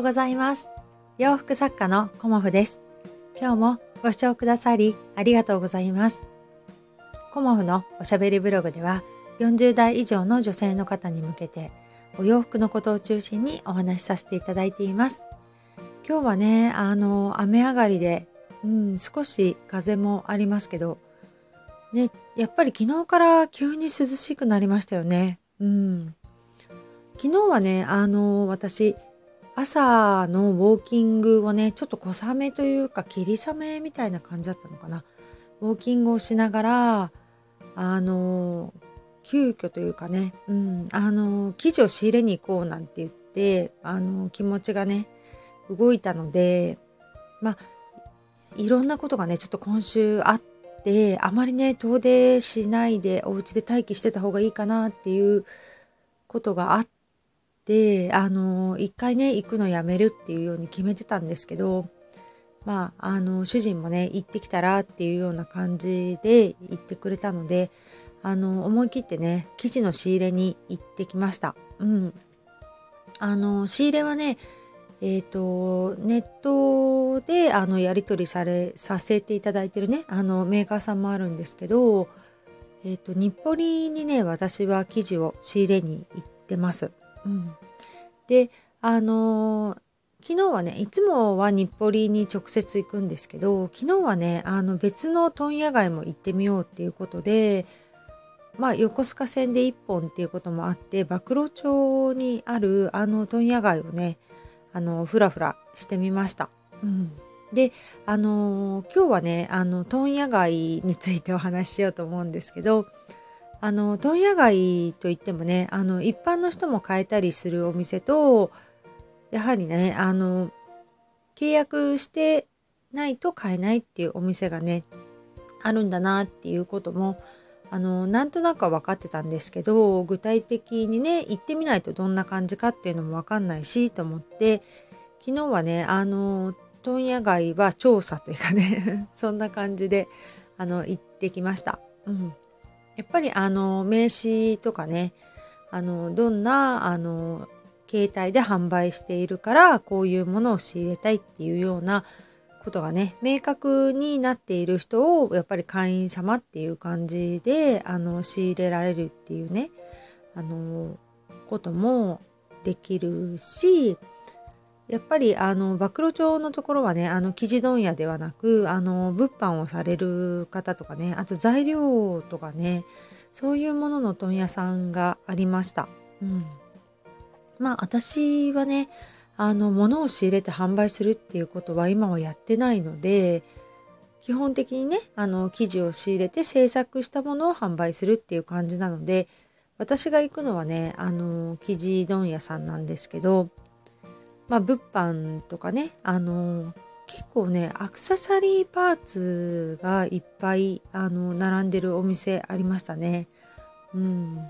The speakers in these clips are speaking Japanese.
うございます。洋服作家のコモフです。今日もご視聴くださりありがとうございます。コモフのおしゃべりブログでは40代以上の女性の方に向けてお洋服のことを中心にお話しさせていただいています。今日はね、あの、雨上がりで、うん、少し風もありますけど、ね、やっぱり昨日から急に涼しくなりましたよね。うん。昨日はね、あの、私、朝のウォーキングをね、ちょっと小雨というか、霧雨みたいな感じだったのかな。ウォーキングをしながら、あの、急遽というかね、うん、あの、生地を仕入れに行こうなんて言って、あの、気持ちがね、動いたので、まあ、いろんなことがね、ちょっと今週あって、あまりね、遠出しないでお家で待機してた方がいいかなっていうことがあっ、であの一回ね行くのやめるっていうように決めてたんですけどまああの主人もね行ってきたらっていうような感じで言ってくれたのであの思い切ってね生地の仕入れに行ってきました。うん、あの仕入れはねえーと、ネットであのやり取りされさせていただいてるねあのメーカーさんもあるんですけど、えーと、日暮里にね私は生地を仕入れに行ってます。うん、であのー、昨日はねいつもは日暮里に直接行くんですけど昨日はねあの別の問屋街も行ってみようっていうことでまあ横須賀線で1本っていうこともあって馬露町にあるあの問屋街をねあのふらふらしてみました。うんであのー、今日はねあの問屋街についてお話ししようと思うんですけどあの問屋街といってもねあの一般の人も買えたりするお店とやはりねあの契約してないと買えないっていうお店がねあるんだなっていうこともあのなんとなくは分かってたんですけど具体的にね行ってみないとどんな感じかっていうのも分かんないしと思って昨日はねあの問屋街は調査というかね そんな感じであの行ってきました。うん、やっぱりあの名刺とかねあのどんなあの携帯で販売しているからこういうものを仕入れたいっていうようなことがね明確になっている人をやっぱり会員様っていう感じであの仕入れられるっていうねあのこともできるしやっぱりあの暴露町のところはねあの生地問屋ではなくあの物販をされる方とかねあと材料とかねそういうものの問屋さんがありました。うん、まあ私はねあの物を仕入れて販売するっていうことは今はやってないので基本的にねあの生地を仕入れて制作したものを販売するっていう感じなので私が行くのはねあの生地問屋さんなんですけどまあ、物販とかね、あの結構ねアクセサリーパーツがいっぱいあの並んでるお店ありましたね。うん、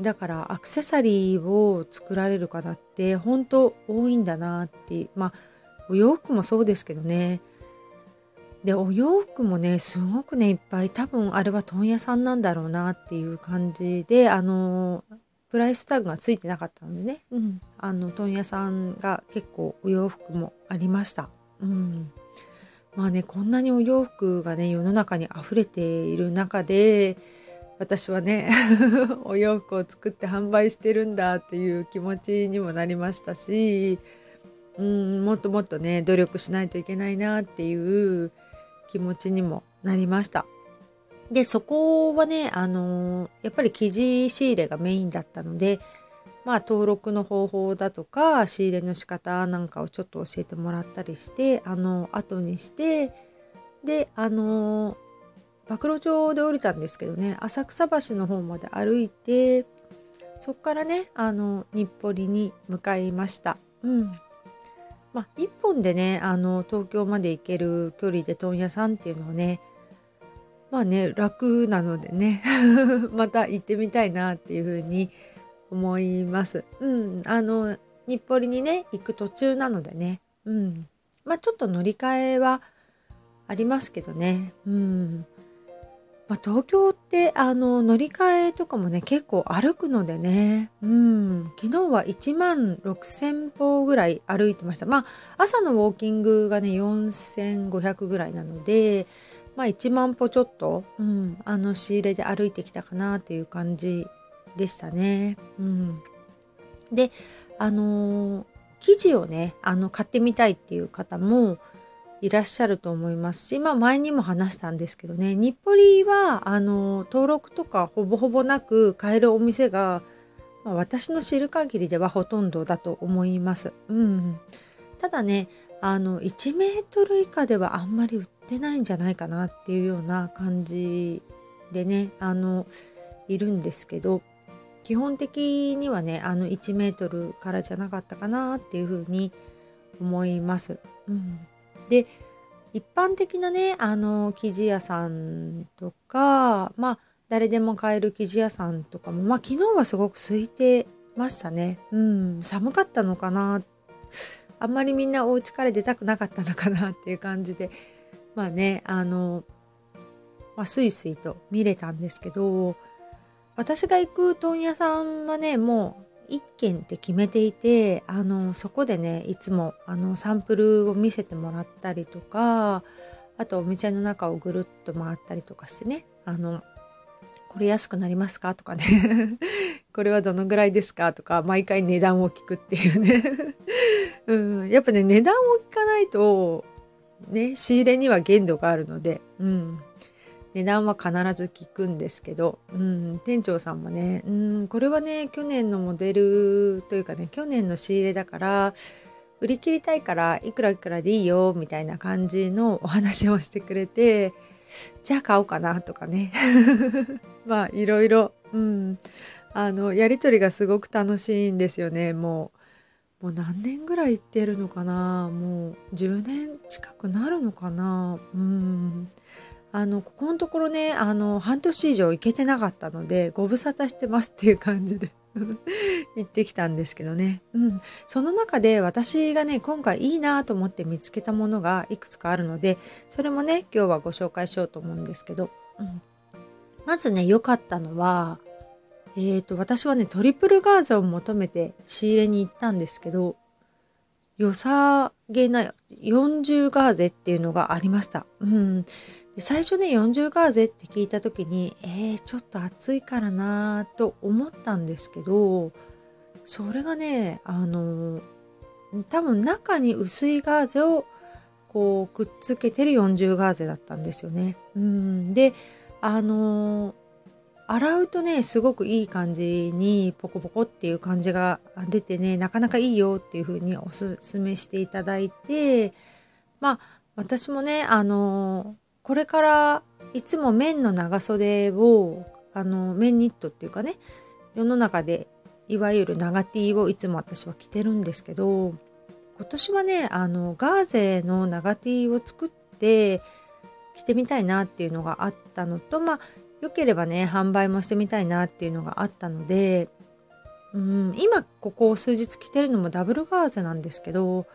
だからアクセサリーを作られる方って本当多いんだなってまあお洋服もそうですけどね。でお洋服もねすごくねいっぱい多分あれは問屋さんなんだろうなっていう感じであのプライスタグがついてなかったのでね、うん、あの問屋さんが結構お洋服もありました。うん、まあねこんなにお洋服がね世の中に溢れている中で私はね お洋服を作って販売してるんだっていう気持ちにもなりましたし、うん、もっともっとね努力しないといけないなっていう気持ちにもなりました。でそこはねあのやっぱり生地仕入れがメインだったのでまあ登録の方法だとか仕入れの仕方なんかをちょっと教えてもらったりしてあの後にしてであの暴露町で降りたんですけどね浅草橋の方まで歩いてそっからねあの日暮里に向かいました。うんまあ、1本でねあの東京まで行ける距離で問屋さんっていうのはねまあね楽なのでね また行ってみたいなっていうふうに思います。思います。うん、あの日暮里にね行く途中なのでね、うん、まあちょっと乗り換えはありますけどね、うん、まあ、東京ってあの乗り換えとかもね結構歩くのでね。うん。昨日は1万6,000歩ぐらい歩いてました。まあ朝のウォーキングがね4,500ぐらいなのでまあ1万歩ちょっと、うん、あの仕入れで歩いてきたかなという感じでしたね。うん、であのー、生地をねあの買ってみたいっていう方もいらっしゃると思いますし、まあ、前にも話したんですけどね日暮里はあの登録とかほぼほぼなく買えるお店が、まあ、私の知る限りではほとんどだと思います。うん、ただねあの1メートル以下ではあんまり売ってないんじゃないかなっていうような感じでねあのいるんですけど基本的にはねあの1メートルからじゃなかったかなっていうふうに思います。うん。で一般的なねあの生地屋さんとかまあ誰でも買える生地屋さんとかもまあ昨日はすごく空いてましたね。うん。寒かったのかな。あんまりみんなお家から出たくなかったのかなっていう感じでまあねあの、まあ、スイスイと見れたんですけど私が行く問屋さんはねもう1軒って決めていてあのそこでねいつもあのサンプルを見せてもらったりとかあとお店の中をぐるっと回ったりとかしてねあのこれ安くなりますかとかね これはどのぐらいですかとか毎回値段を聞くっていうね。うん、やっぱね値段を聞かないとね仕入れには限度があるので、うん、値段は必ず聞くんですけど、うん、店長さんもね、うん、これはね去年のモデルというかね去年の仕入れだから売り切りたいからいくらいくらでいいよみたいな感じのお話をしてくれてじゃあ買おうかなとかね。まあいろいろ、うん、あのやり取りがすごく楽しいんですよね。もう。もう何年ぐらい行ってるのかな。もう10年近くなるのかな。うん。あのここのところねあの半年以上行けてなかったのでご無沙汰してますっていう感じで 行ってきたんですけどね、うん、その中で私がね今回いいなと思って見つけたものがいくつかあるのでそれもね今日はご紹介しようと思うんですけど、うん、まずね良かったのはえーと、私はねトリプルガーゼを求めて仕入れに行ったんですけど良さげな40ガーゼっていうのがありました。うん、最初ね40ガーゼって聞いた時にえー、ちょっと暑いからなと思ったんですけどそれがねあの多分中に薄いガーゼをこうくっつけてる40ガーゼだったんですよね。うんであの洗うとねすごくいい感じにポコポコっていう感じが出てねなかなかいいよっていう風におすすめしていただいてまあ私もねあのこれからいつも綿の長袖をあの綿ニットっていうかね世の中でいわゆる長 T をいつも私は着てるんですけど今年はねあのガーゼの長 T を作って着てみたいなっていうのがあったのとまあ良ければね販売もしてみたいなっていうのがあったのでうん今ここ数日着てるのもダブルガーゼなんですけど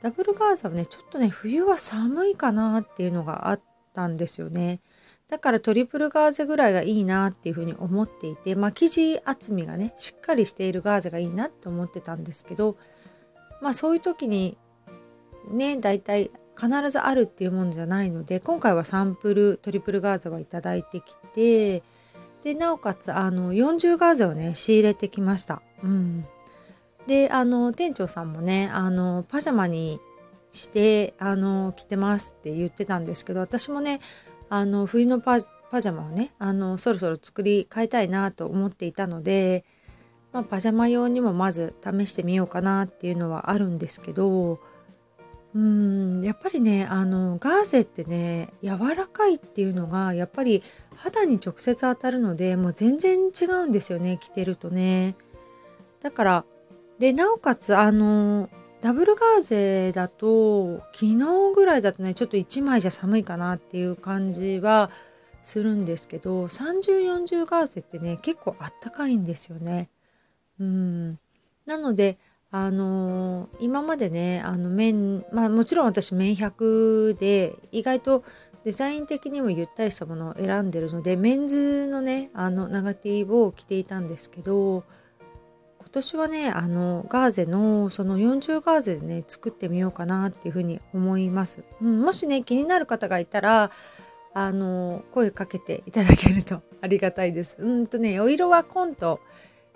ダブルガーゼはねちょっとね冬は寒いかなっていうのがあってたんですよね。だからトリプルガーゼぐらいがいいなっていうふうに思っていて、まあ、生地厚みがねしっかりしているガーゼがいいなって思ってたんですけどまあそういう時にね大体必ずあるっていうもんじゃないので今回はサンプルトリプルガーゼはいただいてきてでなおかつあの40ガーゼをね仕入れてきました。うん、であの店長さんもねあのパジャマにしてあの着てますって言ってたんですけど私もねあの冬のパジャマをねあのそろそろ作り変えたいなと思っていたので、まあ、パジャマ用にもまず試してみようかなっていうのはあるんですけどうんやっぱりねあのガーゼってね柔らかいっていうのがやっぱり肌に直接当たるのでもう全然違うんですよね着てるとね。だからでなおかつあのダブルガーゼだと昨日ぐらいだとねちょっと1枚じゃ寒いかなっていう感じはするんですけど3040ガーゼってね結構あったかいんですよね。うんなのであのー、今までねあの綿まあもちろん私綿100で意外とデザイン的にもゆったりしたものを選んでるのでメンズのねあの長 T を着ていたんですけど今年はねあのガーゼのその40ガーゼでね作ってみようかなっていうふうに思います、うん、もしね気になる方がいたらあの声かけていただけると ありがたいです。うんとねお色はコント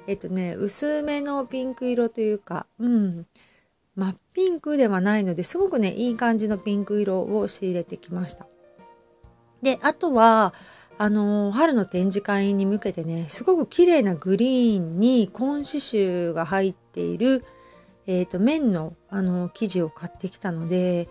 えっとね薄めのピンク色というかうん。真っピンクではないのですごくねいい感じのピンク色を仕入れてきました。であとはあの春の展示会に向けてねすごく綺麗なグリーンに紺刺繍が入っている、えーと、綿のあの生地を買ってきたので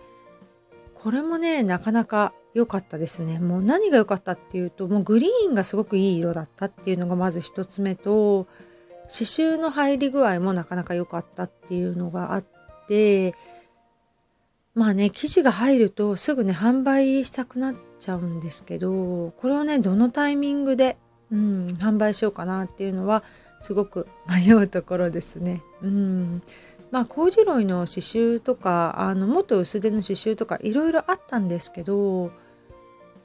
これもねなかなか良かったですね。もう何が良かったっていうともうグリーンがすごくいい色だったっていうのがまず一つ目と刺繍の入り具合もなかなか良かったっていうのがあってまあね生地が入るとすぐね販売したくなってちゃうんですけどこれをねどのタイミングで、うん、販売しようかなっていうのはすごく 迷うところですね。うんまあ、コーデュロイの刺繍とかあのもっと薄手の刺繍とかいろいろあったんですけど、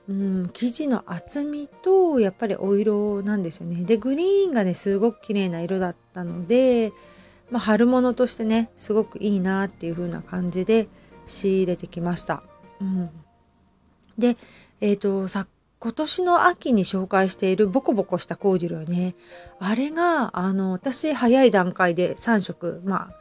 うん、生地の厚みとやっぱりお色なんですよね。でグリーンがねすごく綺麗な色だったので、まあ、春物としてねすごくいいなっていう風な感じで仕入れてきました。うん、で、えっ、ー、とさ今年の秋に紹介しているボコボコしたコーデュロイね。あれがあの私早い段階で3色まあ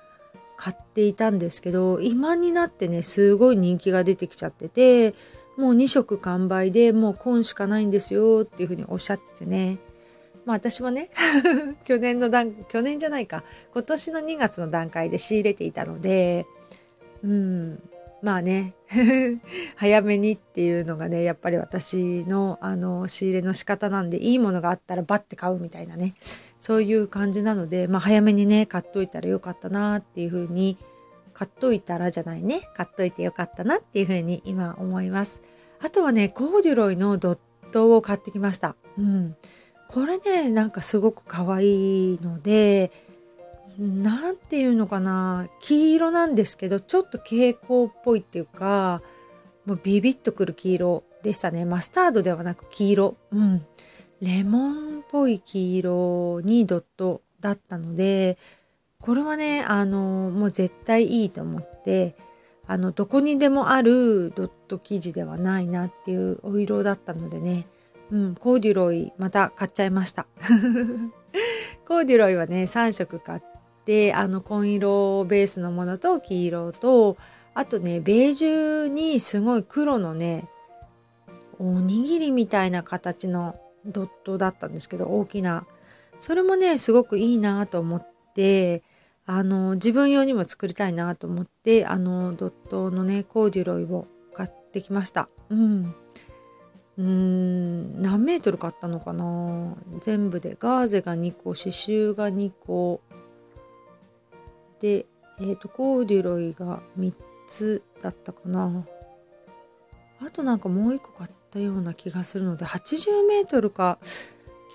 買っていたんですけど今になってねすごい人気が出てきちゃっててもう2色完売でもう今しかないんですよっていうふうにおっしゃっててね。まあ私もね 去年の段去年じゃないか。今年の2月の段階で仕入れていたのでうん。まあね。早めにっていうのがねやっぱり私のあの仕入れの仕方なんでいいものがあったらバッて買うみたいなね。そういう感じなので、まあ、早めにね買っといたらよかったなっていうふうに買っといたらじゃないね。買っといてよかったなっていうふうに今思います。あとはねコーデュロイのドットを買ってきました。うん。これねなんかすごく可愛いので何て言うのかな黄色なんですけどちょっと蛍光っぽいっていうかもうビビッとくる黄色でしたね。マスタードではなく黄色。うん。レモンっぽい黄色にドットだったのでこれはねあのもう絶対いいと思ってあのどこにでもあるドット生地ではないなっていうお色だったのでね。うん、コーデュロイまた買っちゃいました。コーデュロイはね3色買っであの紺色ベースのものと黄色とあとねベージュにすごい黒のねおにぎりみたいな形のドットだったんですけど大きな。それもねすごくいいなと思ってあの自分用にも作りたいなと思ってあのドットのねコーデュロイを買ってきました。うん。うん何メートル買ったのかな？全部でガーゼが2個刺繍が2個。で、えーと、コーデュロイが3つだったかなあとなんかもう1個買ったような気がするので80メートルか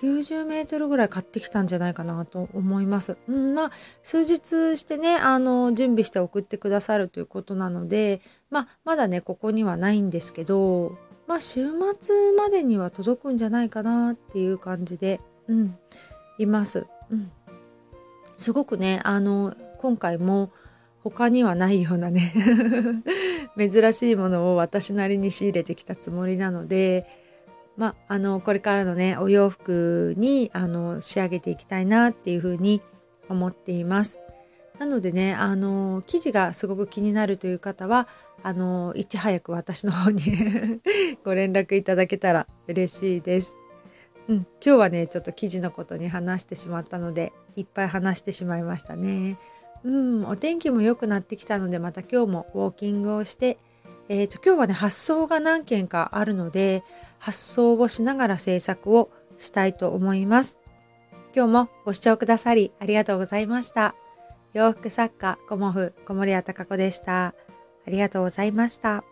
90メートルぐらい買ってきたんじゃないかなと思います。うん、まあ数日してねあの準備して送ってくださるということなので、まあ、まだねここにはないんですけど、まあ、週末までには届くんじゃないかなっていう感じで、うん、います。うん、すごくねあの今回も他にはないようなね 珍しいものを私なりに仕入れてきたつもりなのでまあのこれからのねお洋服にあの仕上げていきたいなっていうふうに思っています。なのでねあの生地がすごく気になるという方はあのいち早く私の方に ご連絡いただけたら嬉しいです。うん、今日はねちょっと生地のことに話してしまったのでいっぱい話してしまいましたね。うん、お天気も良くなってきたのでまた今日もウォーキングをして、えーと、今日はね発想が何件かあるので発想をしながら制作をしたいと思います。今日もご視聴くださりありがとうございました。洋服作家コモフ小森屋隆子でした。ありがとうございました。